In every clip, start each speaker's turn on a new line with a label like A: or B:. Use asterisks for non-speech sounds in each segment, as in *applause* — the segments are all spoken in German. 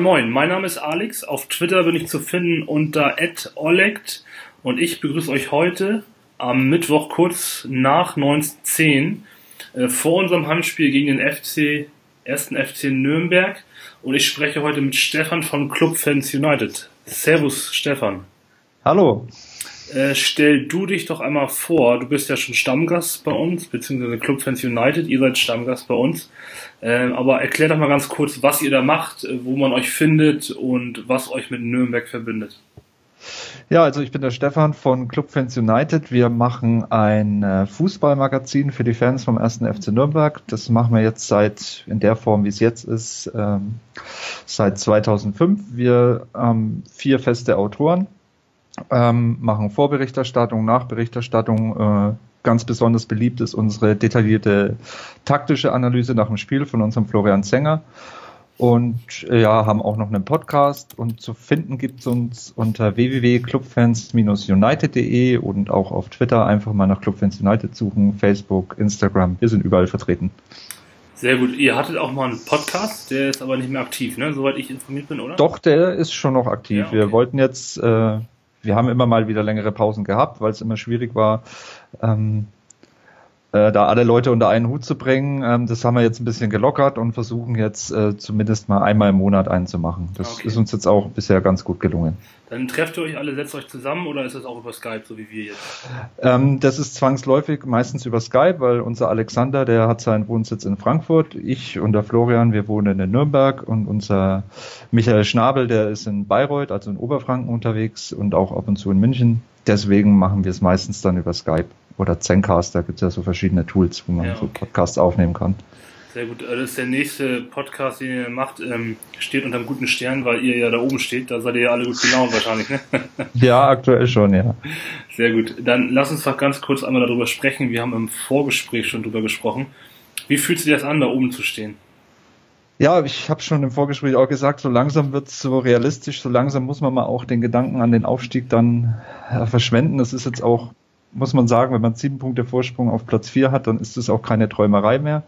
A: Moin Moin, mein Name ist Alex. Auf Twitter bin ich zu finden unter @olegt und ich begrüße euch heute am Mittwoch kurz nach 1910 äh, vor unserem Handspiel gegen den FC, ersten FC Nürnberg und ich spreche heute mit Stefan von Club Fans United. Servus Stefan.
B: Hallo.
A: Äh, stell du dich doch einmal vor, du bist ja schon Stammgast bei uns, beziehungsweise Club Fans United, ihr seid Stammgast bei uns. Äh, aber erklär doch mal ganz kurz, was ihr da macht, äh, wo man euch findet und was euch mit Nürnberg verbindet.
B: Ja, also ich bin der Stefan von Club Fans United. Wir machen ein äh, Fußballmagazin für die Fans vom 1. FC Nürnberg. Das machen wir jetzt seit, in der Form, wie es jetzt ist, ähm, seit 2005. Wir haben vier feste Autoren ähm, machen Vorberichterstattung, Nachberichterstattung. Äh, ganz besonders beliebt ist unsere detaillierte taktische Analyse nach dem Spiel von unserem Florian Zenger. Und äh, ja, haben auch noch einen Podcast und zu finden gibt es uns unter www.clubfans-united.de und auch auf Twitter einfach mal nach Clubfans United suchen, Facebook, Instagram, wir sind überall vertreten.
A: Sehr gut. Ihr hattet auch mal einen Podcast, der ist aber nicht mehr aktiv, ne? Soweit ich informiert bin, oder?
B: Doch, der ist schon noch aktiv. Ja, okay. Wir wollten jetzt äh, wir haben immer mal wieder längere Pausen gehabt, weil es immer schwierig war, ähm, äh, da alle Leute unter einen Hut zu bringen. Ähm, das haben wir jetzt ein bisschen gelockert und versuchen jetzt äh, zumindest mal einmal im Monat einzumachen. Das okay. ist uns jetzt auch bisher ganz gut gelungen.
A: Dann trefft ihr euch alle, setzt euch zusammen oder ist das auch über Skype, so wie wir jetzt?
B: Ähm, das ist zwangsläufig meistens über Skype, weil unser Alexander, der hat seinen Wohnsitz in Frankfurt. Ich und der Florian, wir wohnen in Nürnberg und unser Michael Schnabel, der ist in Bayreuth, also in Oberfranken unterwegs und auch ab und zu in München. Deswegen machen wir es meistens dann über Skype oder Zencast, da gibt es ja so verschiedene Tools, wo man ja, okay. so Podcasts aufnehmen kann.
A: Sehr gut. Das ist der nächste Podcast, den ihr macht, ähm, steht unter einem guten Stern, weil ihr ja da oben steht. Da seid ihr ja alle gut gelaunt wahrscheinlich, ne? *laughs*
B: ja, aktuell schon, ja.
A: Sehr gut. Dann lass uns doch ganz kurz einmal darüber sprechen. Wir haben im Vorgespräch schon darüber gesprochen. Wie fühlt sich das an, da oben zu stehen?
B: Ja, ich habe schon im Vorgespräch auch gesagt, so langsam wird es so realistisch, so langsam muss man mal auch den Gedanken an den Aufstieg dann äh, verschwenden. Das ist jetzt auch muss man sagen, wenn man sieben Punkte Vorsprung auf Platz vier hat, dann ist es auch keine Träumerei mehr.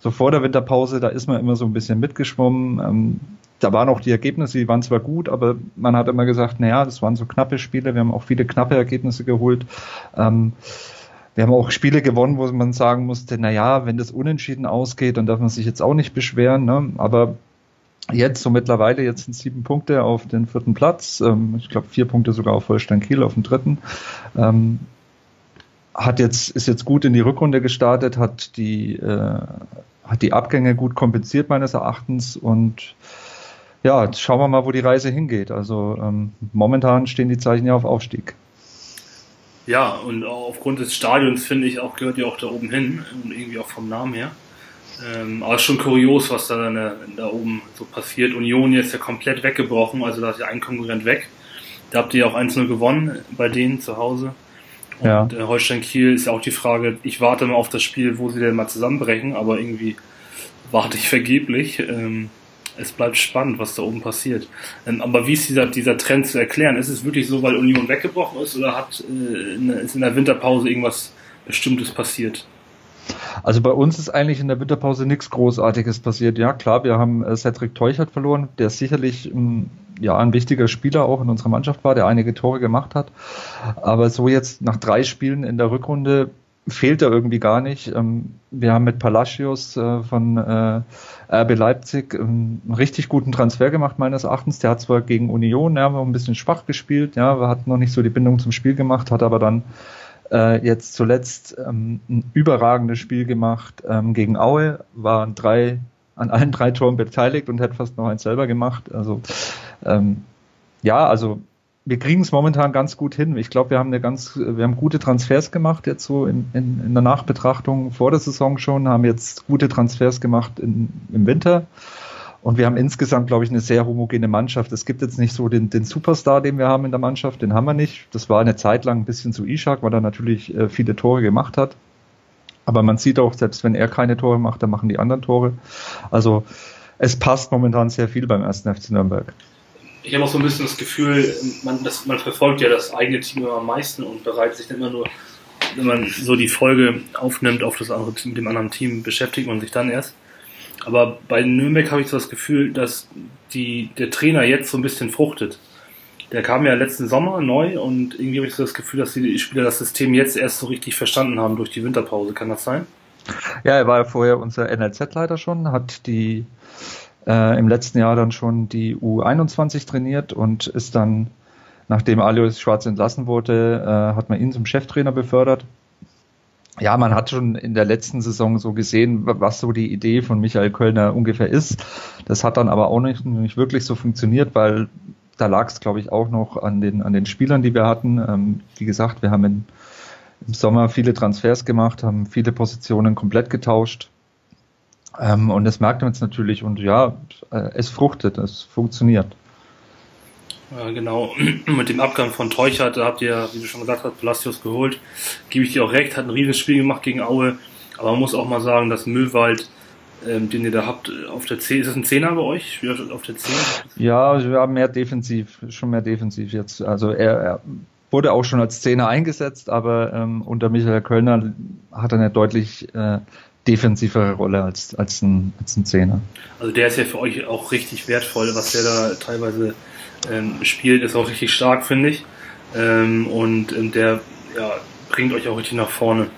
B: So vor der Winterpause, da ist man immer so ein bisschen mitgeschwommen. Ähm, da waren auch die Ergebnisse, die waren zwar gut, aber man hat immer gesagt, naja, das waren so knappe Spiele. Wir haben auch viele knappe Ergebnisse geholt. Ähm, wir haben auch Spiele gewonnen, wo man sagen musste, naja, wenn das unentschieden ausgeht, dann darf man sich jetzt auch nicht beschweren. Ne? Aber jetzt so mittlerweile, jetzt sind sieben Punkte auf den vierten Platz. Ähm, ich glaube, vier Punkte sogar auf Holstein Kiel auf dem dritten. Ähm, hat jetzt, ist jetzt gut in die Rückrunde gestartet, hat die, äh, hat die Abgänge gut kompensiert meines Erachtens und ja, jetzt schauen wir mal, wo die Reise hingeht. Also ähm, momentan stehen die Zeichen ja auf Aufstieg.
A: Ja, und aufgrund des Stadions finde ich auch, gehört ja auch da oben hin und irgendwie auch vom Namen her. Ähm, aber schon kurios, was da, da, da oben so passiert. Union jetzt ja komplett weggebrochen, also da ist ja ein Konkurrent weg. Da habt ihr auch 1-0 gewonnen bei denen zu Hause. Ja. Und äh, Holstein Kiel ist ja auch die Frage, ich warte mal auf das Spiel, wo sie denn mal zusammenbrechen, aber irgendwie warte ich vergeblich. Ähm, es bleibt spannend, was da oben passiert. Ähm, aber wie ist dieser, dieser Trend zu erklären? Ist es wirklich so, weil Union weggebrochen ist oder hat, äh, in, ist in der Winterpause irgendwas Bestimmtes passiert?
B: Also bei uns ist eigentlich in der Winterpause nichts Großartiges passiert. Ja, klar, wir haben äh, Cedric Teuchert verloren, der sicherlich ähm, ja, ein wichtiger Spieler auch in unserer Mannschaft war, der einige Tore gemacht hat. Aber so jetzt nach drei Spielen in der Rückrunde fehlt er irgendwie gar nicht. Ähm, wir haben mit Palacios äh, von äh, RB Leipzig ähm, einen richtig guten Transfer gemacht, meines Erachtens. Der hat zwar gegen Union ja, ein bisschen schwach gespielt, ja, hat noch nicht so die Bindung zum Spiel gemacht, hat aber dann äh, jetzt zuletzt ähm, ein überragendes Spiel gemacht gegen Aue, waren drei an allen drei Toren beteiligt und hätte fast noch eins selber gemacht. Also ähm, ja, also wir kriegen es momentan ganz gut hin. Ich glaube, wir haben eine ganz, wir haben gute Transfers gemacht jetzt so in, in, in der Nachbetrachtung vor der Saison schon, haben jetzt gute Transfers gemacht in, im Winter. Und wir haben insgesamt, glaube ich, eine sehr homogene Mannschaft. Es gibt jetzt nicht so den, den Superstar, den wir haben in der Mannschaft, den haben wir nicht. Das war eine Zeit lang ein bisschen zu Ishak, weil er natürlich äh, viele Tore gemacht hat. Aber man sieht auch, selbst wenn er keine Tore macht, dann machen die anderen Tore. Also es passt momentan sehr viel beim ersten FC Nürnberg.
A: ich habe auch so ein bisschen das Gefühl, man, das, man verfolgt ja das eigene Team immer am meisten und bereitet sich immer nur, wenn man so die Folge aufnimmt, auf das andere mit dem anderen Team beschäftigt man sich dann erst. Aber bei Nürnberg habe ich so das Gefühl, dass die, der Trainer jetzt so ein bisschen fruchtet. Der kam ja letzten Sommer neu und irgendwie habe ich so das Gefühl, dass die Spieler das System jetzt erst so richtig verstanden haben durch die Winterpause. Kann das sein?
B: Ja, er war ja vorher unser NLZ-Leiter schon, hat die äh, im letzten Jahr dann schon die U21 trainiert und ist dann, nachdem Alois Schwarz entlassen wurde, äh, hat man ihn zum Cheftrainer befördert. Ja, man hat schon in der letzten Saison so gesehen, was so die Idee von Michael Kölner ungefähr ist. Das hat dann aber auch nicht, nicht wirklich so funktioniert, weil da lag es, glaube ich, auch noch an den, an den Spielern, die wir hatten. Ähm, wie gesagt, wir haben in, im Sommer viele Transfers gemacht, haben viele Positionen komplett getauscht. Ähm, und das merkt man jetzt natürlich und ja, äh, es fruchtet, es funktioniert.
A: Ja, genau. *clears throat* Mit dem Abgang von Teuchert, da habt ihr, wie du schon gesagt hast, Palacios geholt. Gebe ich dir auch recht, hat ein riesiges Spiel gemacht gegen Aue. Aber man muss auch mal sagen, dass Müllwald, ähm, den ihr da habt, auf der 10, ist das ein Zehner bei euch? Auf der 10?
B: Ja, wir haben mehr defensiv, schon mehr defensiv jetzt. Also er, er wurde auch schon als Zehner eingesetzt, aber ähm, unter Michael Kölner hat er eine deutlich äh, defensivere Rolle als, als, ein, als ein Zehner.
A: Also der ist ja für euch auch richtig wertvoll, was der da teilweise ähm, spielt, ist auch richtig stark, finde ich. Ähm, und ähm, der ja, bringt euch auch richtig nach vorne.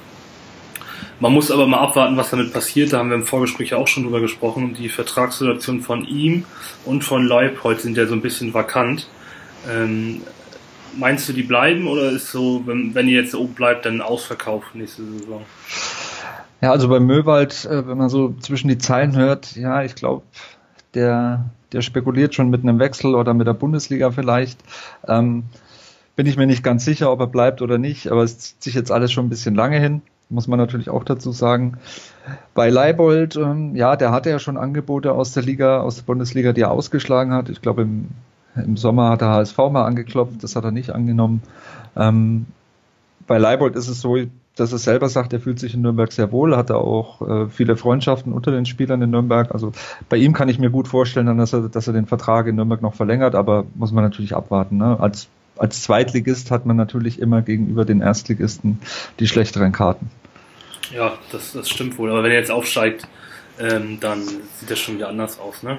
A: Man muss aber mal abwarten, was damit passiert. Da haben wir im Vorgespräch ja auch schon drüber gesprochen. Die Vertragssituation von ihm und von Leipold sind ja so ein bisschen vakant. Ähm, meinst du, die bleiben oder ist so, wenn, wenn ihr jetzt oben bleibt, dann ausverkauft nächste Saison?
B: Ja, also bei Möwald, äh, wenn man so zwischen die Zeilen hört, ja, ich glaube, der, der spekuliert schon mit einem Wechsel oder mit der Bundesliga vielleicht. Ähm, bin ich mir nicht ganz sicher, ob er bleibt oder nicht, aber es zieht sich jetzt alles schon ein bisschen lange hin, muss man natürlich auch dazu sagen. Bei Leibold, ähm, ja, der hatte ja schon Angebote aus der Liga, aus der Bundesliga, die er ausgeschlagen hat. Ich glaube, im, im Sommer hat der HSV mal angeklopft, das hat er nicht angenommen. Ähm, bei Leibold ist es so, dass er selber sagt, er fühlt sich in Nürnberg sehr wohl, hat er auch äh, viele Freundschaften unter den Spielern in Nürnberg. Also bei ihm kann ich mir gut vorstellen, dass er, dass er den Vertrag in Nürnberg noch verlängert, aber muss man natürlich abwarten. Ne? Als, als Zweitligist hat man natürlich immer gegenüber den Erstligisten die schlechteren Karten.
A: Ja, das, das stimmt wohl. Aber wenn er jetzt aufsteigt, ähm, dann sieht das schon wieder anders aus. Ne?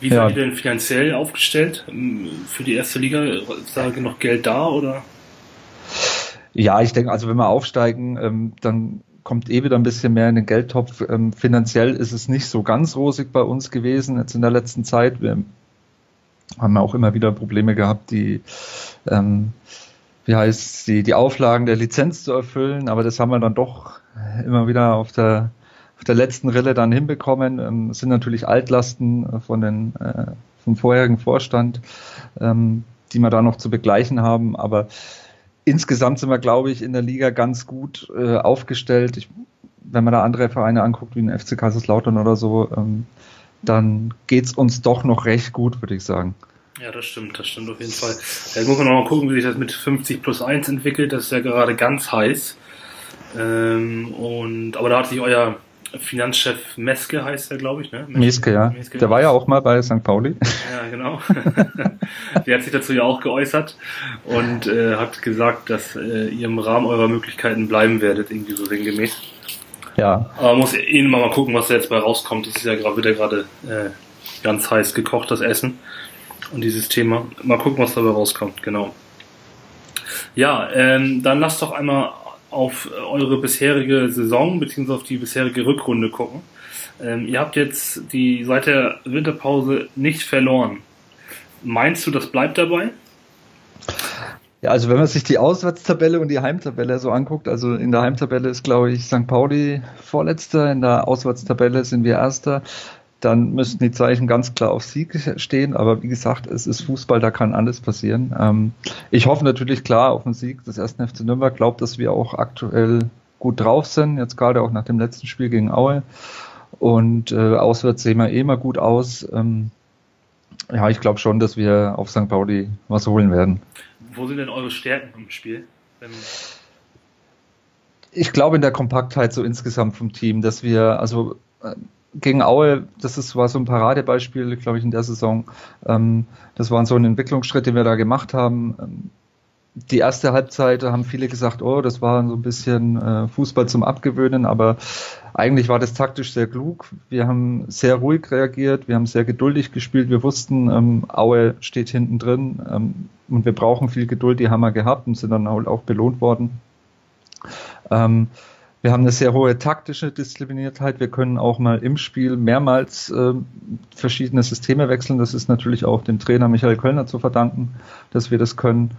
A: Wie ja. seid ihr denn finanziell aufgestellt ähm, für die erste Liga? Ist da genug Geld da oder?
B: Ja, ich denke, also wenn wir aufsteigen, ähm, dann kommt eh wieder ein bisschen mehr in den Geldtopf. Ähm, finanziell ist es nicht so ganz rosig bei uns gewesen jetzt in der letzten Zeit. Wir haben auch immer wieder Probleme gehabt, die, ähm, wie heißt die, die Auflagen der Lizenz zu erfüllen, aber das haben wir dann doch immer wieder auf der auf der letzten Rille dann hinbekommen. Ähm, es sind natürlich Altlasten von den äh, vom vorherigen Vorstand, ähm, die wir da noch zu begleichen haben, aber insgesamt sind wir, glaube ich, in der Liga ganz gut äh, aufgestellt. Ich, wenn man da andere Vereine anguckt, wie den FC Kaiserslautern oder so, ähm, dann geht's uns doch noch recht gut, würde ich sagen.
A: Ja, das stimmt, das stimmt auf jeden Fall. Jetzt muss man noch mal gucken, wie sich das mit 50 plus 1 entwickelt. Das ist ja gerade ganz heiß. Ähm, und, aber da hat sich euer Finanzchef Meske heißt er, glaube ich, ne?
B: Meske, ja. Meske. Der war ja auch mal bei St. Pauli. *laughs*
A: Ja, genau. *laughs* Der hat sich dazu ja auch geäußert und äh, hat gesagt, dass äh, ihr im Rahmen eurer Möglichkeiten bleiben werdet, irgendwie so sinngemäß.
B: Ja.
A: Aber man muss eh mal, mal gucken, was da jetzt bei rauskommt. Das ist ja gerade, wird ja gerade äh, ganz heiß gekocht, das Essen. Und dieses Thema. Mal gucken, was dabei rauskommt, genau. Ja, ähm, dann lasst doch einmal auf eure bisherige Saison bzw. auf die bisherige Rückrunde gucken. Ähm, ihr habt jetzt die seit der Winterpause nicht verloren. Meinst du, das bleibt dabei?
B: Ja, also wenn man sich die Auswärtstabelle und die Heimtabelle so anguckt, also in der Heimtabelle ist, glaube ich, St. Pauli Vorletzter, in der Auswärtstabelle sind wir Erster dann müssten die Zeichen ganz klar auf Sieg stehen. Aber wie gesagt, es ist Fußball, da kann alles passieren. Ähm, ich hoffe natürlich klar auf den Sieg des ersten FC Nürnberg. Glaube, dass wir auch aktuell gut drauf sind. Jetzt gerade auch nach dem letzten Spiel gegen Aue. Und äh, auswärts sehen wir eh immer gut aus. Ähm, ja, ich glaube schon, dass wir auf St. Pauli was holen werden.
A: Wo sind denn eure Stärken im Spiel? Wenn
B: ich glaube in der Kompaktheit so insgesamt vom Team, dass wir, also gegen Aue, das ist, war so ein Paradebeispiel, glaube ich, in der Saison. Ähm, das war so ein Entwicklungsschritt, den wir da gemacht haben. Ähm, die erste Halbzeit haben viele gesagt, oh, das war so ein bisschen äh, Fußball zum Abgewöhnen, aber eigentlich war das taktisch sehr klug. Wir haben sehr ruhig reagiert, wir haben sehr geduldig gespielt. Wir wussten, ähm, Aue steht hinten drin ähm, und wir brauchen viel Geduld. Die haben wir gehabt und sind dann auch belohnt worden. Ähm, wir haben eine sehr hohe taktische Diszipliniertheit. Wir können auch mal im Spiel mehrmals äh, verschiedene Systeme wechseln. Das ist natürlich auch dem Trainer Michael Kölner zu verdanken, dass wir das können.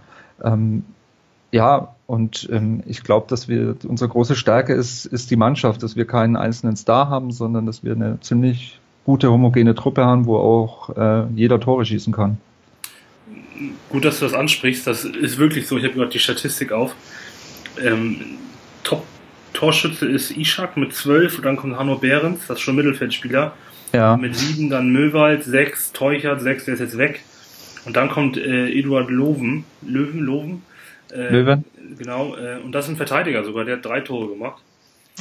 B: Ähm, ja, und ähm, ich glaube, dass wir unsere große Stärke ist, ist die Mannschaft, dass wir keinen einzelnen Star haben, sondern dass wir eine ziemlich gute homogene Truppe haben, wo auch äh, jeder Tore schießen kann.
A: Gut, dass du das ansprichst. Das ist wirklich so. Ich habe gerade die Statistik auf. Ähm, Top Torschütze ist Ishak mit 12 und dann kommt Hanno Behrens, das ist schon Mittelfeldspieler. Ja. Mit 7 dann Möwald, 6 Teuchert, 6, der ist jetzt weg. Und dann kommt äh, Eduard Loven, Löwen, Loven. Äh, Löwen. Genau, äh, und das ist ein Verteidiger sogar, der hat drei Tore gemacht.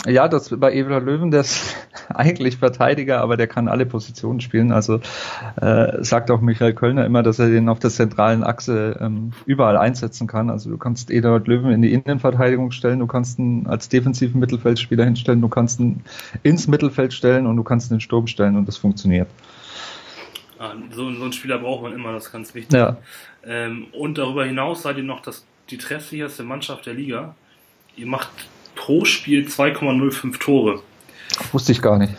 B: Ja, das bei Eduard Löwen, der ist *laughs* eigentlich Verteidiger, aber der kann alle Positionen spielen. Also äh, sagt auch Michael Kölner immer, dass er den auf der zentralen Achse ähm, überall einsetzen kann. Also du kannst Eduard Löwen in die Innenverteidigung stellen, du kannst ihn als defensiven Mittelfeldspieler hinstellen, du kannst ihn ins Mittelfeld stellen und du kannst ihn in den Sturm stellen und das funktioniert.
A: Ah, so, so einen Spieler braucht man immer, das ist ganz wichtig. Ja. Ähm, und darüber hinaus seid ihr noch das, die treffsicherste Mannschaft der Liga. Ihr macht pro Spiel 2,05 Tore.
B: Wusste ich gar nicht.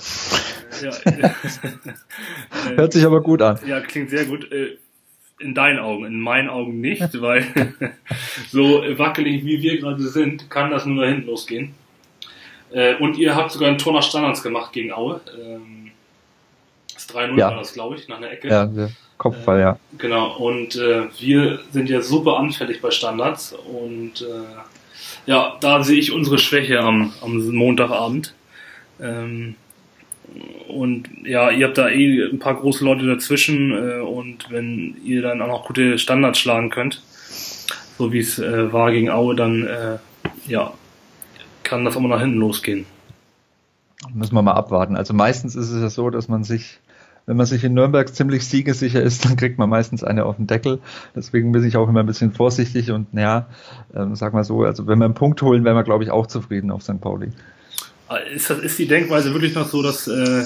B: Ja, *laughs* Hört sich aber gut an.
A: Ja, klingt sehr gut. Äh, in deinen Augen, in meinen Augen nicht, *laughs* weil *laughs* so wackelig wie wir gerade sind, kann das nur nach hinten losgehen. Äh, und ihr habt sogar ein Tor nach Standards gemacht gegen Aue. Ähm, 3-0 ja. war das, glaube ich, nach einer Ecke.
B: Ja, Kopfball, äh, ja.
A: Genau, und äh, wir sind ja super anfällig bei Standards und äh, ja, da sehe ich unsere Schwäche am, am Montagabend. Ähm, und ja, ihr habt da eh ein paar große Leute dazwischen äh, und wenn ihr dann auch noch gute Standards schlagen könnt, so wie es äh, war gegen Aue, dann äh, ja, kann das mal nach hinten losgehen.
B: Müssen wir mal abwarten. Also meistens ist es ja so, dass man sich wenn man sich in Nürnberg ziemlich siegesicher ist, *laughs* dann kriegt man meistens eine auf den Deckel. Deswegen bin ich auch immer ein bisschen vorsichtig und naja, ähm, sag mal so, also wenn wir einen Punkt holen, wären wir, glaube ich, auch zufrieden auf St. Pauli.
A: Ist, das, ist die Denkweise wirklich noch so, dass, äh,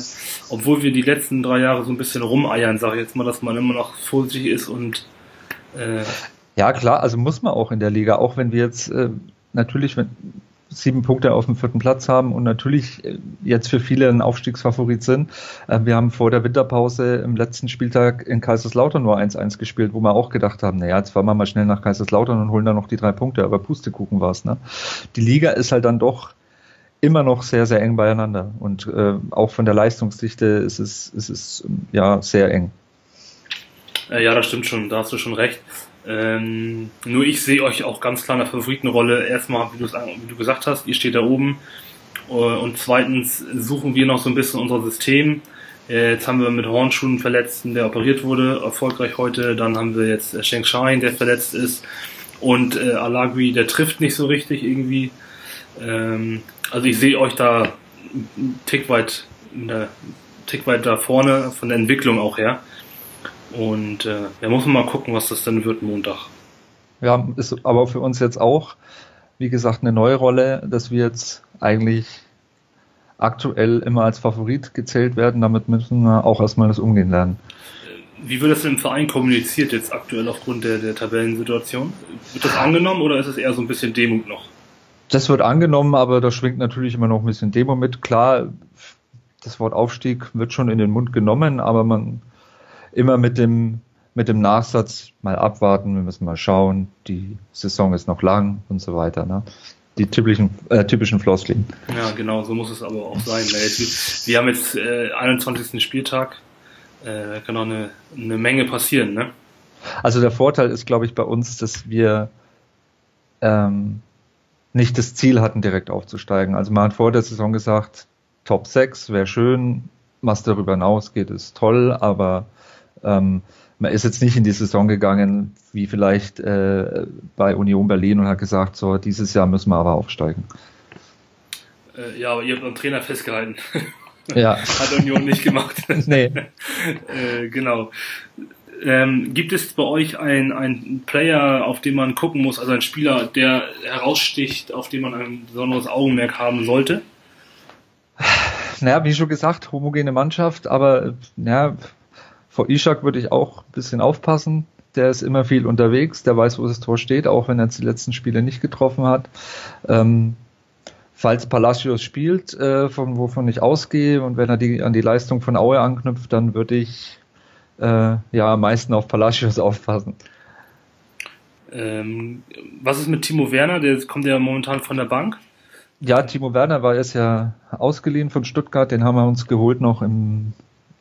A: obwohl wir die letzten drei Jahre so ein bisschen rumeiern, sage ich jetzt mal, dass man immer noch vorsichtig ist und
B: äh ja, klar, also muss man auch in der Liga, auch wenn wir jetzt äh, natürlich, wenn, sieben Punkte auf dem vierten Platz haben und natürlich äh, jetzt für viele ein Aufstiegsfavorit sind. Äh, wir haben vor der Winterpause im letzten Spieltag in Kaiserslautern nur 1-1 gespielt, wo wir auch gedacht haben, naja, jetzt fahren wir mal schnell nach Kaiserslautern und holen da noch die drei Punkte, aber Pustekuchen war es. Ne? Die Liga ist halt dann doch immer noch sehr, sehr eng beieinander und äh, auch von der Leistungsdichte ist es, ist es ja sehr eng.
A: Äh, ja, das stimmt schon, da hast du schon recht. Ähm, nur ich sehe euch auch ganz klar in der Favoritenrolle. Erstmal, wie, wie du gesagt hast, ihr steht da oben. Äh, und zweitens suchen wir noch so ein bisschen unser System. Äh, jetzt haben wir mit Hornschuhen Verletzten, der operiert wurde, erfolgreich heute. Dann haben wir jetzt Sheng Shine, der verletzt ist. Und äh, Alagui, der trifft nicht so richtig irgendwie. Ähm, also ich sehe euch da einen Tick weit, der, Tick weit da vorne von der Entwicklung auch her. Und äh, muss man mal gucken, was das dann wird Montag.
B: Ja, ist aber für uns jetzt auch, wie gesagt, eine neue Rolle, dass wir jetzt eigentlich aktuell immer als Favorit gezählt werden. Damit müssen wir auch erstmal das Umgehen lernen.
A: Äh, wie wird das im Verein kommuniziert jetzt aktuell aufgrund der, der Tabellensituation? Wird das angenommen oder ist es eher so ein bisschen Demut noch?
B: Das wird angenommen, aber da schwingt natürlich immer noch ein bisschen Demo mit. Klar, das Wort Aufstieg wird schon in den Mund genommen, aber man immer mit dem, mit dem Nachsatz mal abwarten, wir müssen mal schauen, die Saison ist noch lang und so weiter. Ne? Die typischen, äh, typischen Floskeln.
A: Ja, genau, so muss es aber auch sein. Wir haben jetzt äh, 21. Spieltag, äh, kann auch eine, eine Menge passieren, ne?
B: Also der Vorteil ist, glaube ich, bei uns, dass wir ähm, nicht das Ziel hatten, direkt aufzusteigen. Also man hat vor der Saison gesagt, Top 6 wäre schön, was darüber hinausgeht, ist toll, aber ähm, man ist jetzt nicht in die Saison gegangen, wie vielleicht äh, bei Union Berlin und hat gesagt, so dieses Jahr müssen wir aber aufsteigen.
A: Äh, ja, aber ihr habt am Trainer festgehalten. *laughs*
B: Ja.
A: Hat Union nicht gemacht. *laughs*
B: nee. *laughs*
A: äh, genau. Ähm, gibt es bei euch einen Player, auf den man gucken muss, also ein Spieler, der heraussticht, auf den man ein besonderes Augenmerk haben sollte?
B: Naja, wie schon gesagt, homogene Mannschaft, aber ja, vor Ishak würde ich auch ein bisschen aufpassen. Der ist immer viel unterwegs, der weiß, wo das Tor steht, auch wenn er die letzten Spiele nicht getroffen hat. Ähm, falls Palacios spielt, äh, von wovon ich ausgehe, und wenn er die, an die Leistung von Aue anknüpft, dann würde ich äh, ja am meisten auf Palacios *laughs* aufpassen.
A: Ähm, was ist mit Timo Werner? Der kommt ja momentan von der Bank.
B: Ja, Timo Werner war jetzt ja ausgeliehen von Stuttgart, den haben wir uns geholt noch im,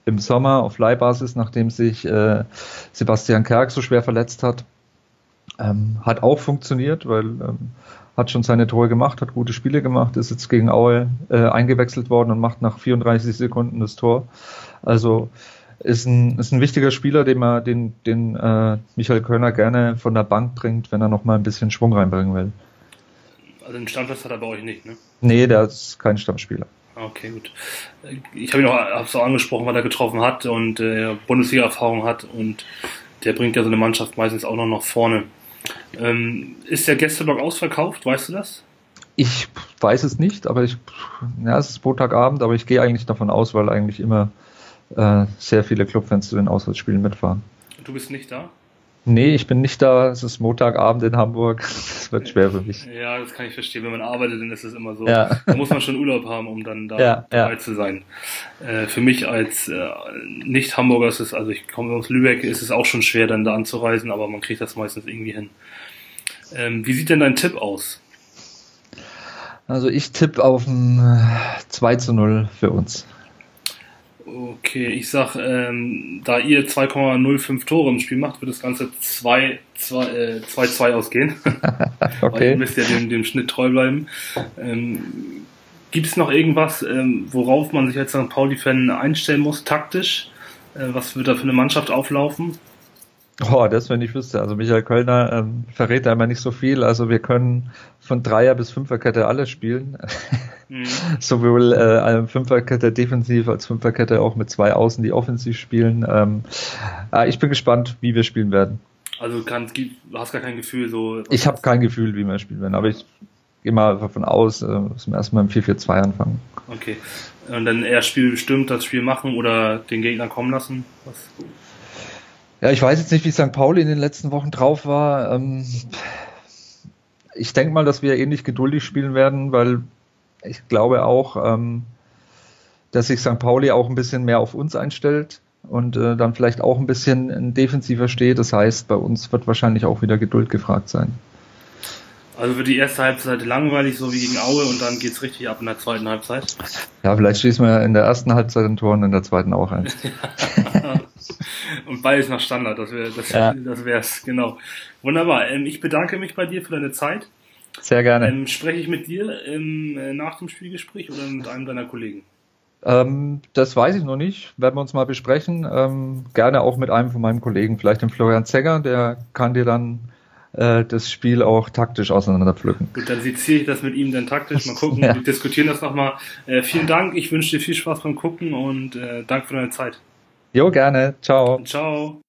B: im Sommer auf Leihbasis, nachdem sich äh, Sebastian Kerk so schwer verletzt hat. Ähm, hat auch funktioniert, weil ähm, hat schon seine Tore gemacht, hat gute Spiele gemacht, ist jetzt gegen Aue äh, eingewechselt worden und macht nach 34 Sekunden das Tor. Also ist ein, ist ein wichtiger Spieler, den man, den, den äh, Michael Kölner gerne von der Bank bringt, wenn er noch mal ein bisschen Schwung reinbringen will.
A: Also einen Stammplatz hat er bei euch nicht, ne?
B: Nee, der ist kein Stammspieler.
A: Okay, gut. Ich habe ihn auch, hab's auch angesprochen, weil er getroffen hat und äh, Bundesliga-Erfahrung hat und der bringt ja so eine Mannschaft meistens auch noch nach vorne. Ähm, ist der Gästeblock ausverkauft, weißt du das?
B: Ich weiß es nicht, aber ich, ja, es ist Montagabend, aber ich gehe eigentlich davon aus, weil eigentlich immer äh, sehr viele Clubfans zu den Auswärtsspielen mitfahren.
A: Du bist nicht da?
B: Nee, ich bin nicht da. Es ist Montagabend in Hamburg. *laughs* Das wird schwer für mich.
A: Ja, das kann ich verstehen. Wenn man arbeitet, dann ist es immer so.
B: Ja.
A: Da muss man schon Urlaub haben, um dann da
B: ja,
A: dabei
B: ja.
A: zu sein. Äh, für mich als äh, Nicht-Hamburger ist es, also ich komme aus Lübeck, ist es auch schon schwer, dann da anzureisen, aber man kriegt das meistens irgendwie hin. Ähm, wie sieht denn dein Tipp aus?
B: Also ich tippe auf ein 2 zu 0 für uns.
A: Okay, ich sag, ähm, da ihr 2,05 Tore im Spiel macht, wird das Ganze 2-2 äh, 2 ausgehen. *laughs* Weil
B: Okay.
A: ihr müsst ja dem, dem Schnitt treu bleiben. Ähm, Gibt es noch irgendwas, ähm, worauf man sich als St. Pauli-Fan einstellen muss, taktisch? Äh, was wird da für eine Mannschaft auflaufen?
B: Oh, das, wenn ich wüsste. Also Michael Kölner ähm, verrät da immer nicht so viel. Also wir können von Dreier bis Fünferkette alles spielen.
A: Mhm. *laughs*
B: Sowohl äh, Fünferkette defensiv als Fünferkette auch mit zwei Außen, die offensiv spielen. Ähm, äh, ich bin gespannt, wie wir spielen werden.
A: Also kannst, du hast gar kein Gefühl, so.
B: Ich habe kein Gefühl, wie wir spielen werden, aber ich gehe mal davon aus, äh, dass wir erstmal im 4-4-2 anfangen.
A: Okay. Und dann eher Spiel bestimmt, das Spiel machen oder den Gegner kommen lassen? Was?
B: Ja, ich weiß jetzt nicht, wie St. Pauli in den letzten Wochen drauf war. Ähm, ich denke mal, dass wir ähnlich geduldig spielen werden, weil ich glaube auch, ähm, dass sich St. Pauli auch ein bisschen mehr auf uns einstellt und äh, dann vielleicht auch ein bisschen defensiver steht. Das heißt, bei uns wird wahrscheinlich auch wieder Geduld gefragt sein.
A: Also wird die erste Halbzeit langweilig, so wie gegen Aue, und dann geht's richtig ab in der zweiten Halbzeit.
B: Ja, vielleicht schließen wir in der ersten Halbzeit ein Tor und in der zweiten auch eins. *laughs* *laughs* *laughs*
A: und beides nach Standard, das wäre das,
B: Ja.
A: das wär's, genau. Wunderbar. Ähm, ich bedanke mich bei dir für deine Zeit.
B: Sehr gerne.
A: Ähm, spreche ich mit dir ähm, äh, nach dem Spielgespräch oder mit einem deiner Kollegen?
B: Ähm, das weiß ich noch nicht. Werden wir uns mal besprechen. Ähm, gerne auch mit einem von meinen Kollegen, vielleicht dem Florian Zegger, der kann dir dann äh, das Spiel auch taktisch auseinanderpflücken.
A: Gut, dann seziere ich das mit ihm dann taktisch. Mal *laughs* gucken,
B: Ja.
A: wir diskutieren das nochmal. Äh, vielen Dank, ich wünsche dir viel Spaß beim Gucken und äh, danke für deine Zeit.
B: Jo, gerne. Ciao.
A: Ciao.